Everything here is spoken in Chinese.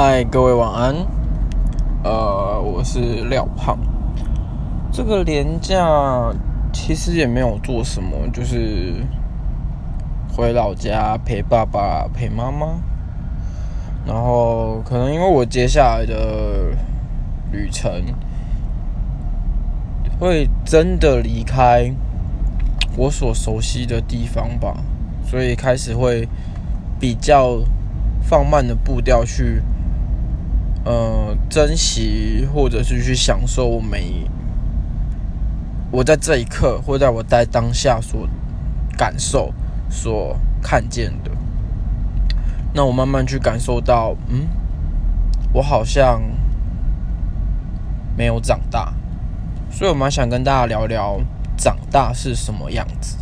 嗨，各位晚安。呃，我是廖胖。这个年假其实也没有做什么，就是回老家陪爸爸、陪妈妈。然后可能因为我接下来的旅程会真的离开我所熟悉的地方吧，所以开始会比较放慢的步调去。呃，珍惜或者是去享受每我在这一刻，或在我在当下所感受、所看见的，那我慢慢去感受到，嗯，我好像没有长大，所以我蛮想跟大家聊聊长大是什么样子。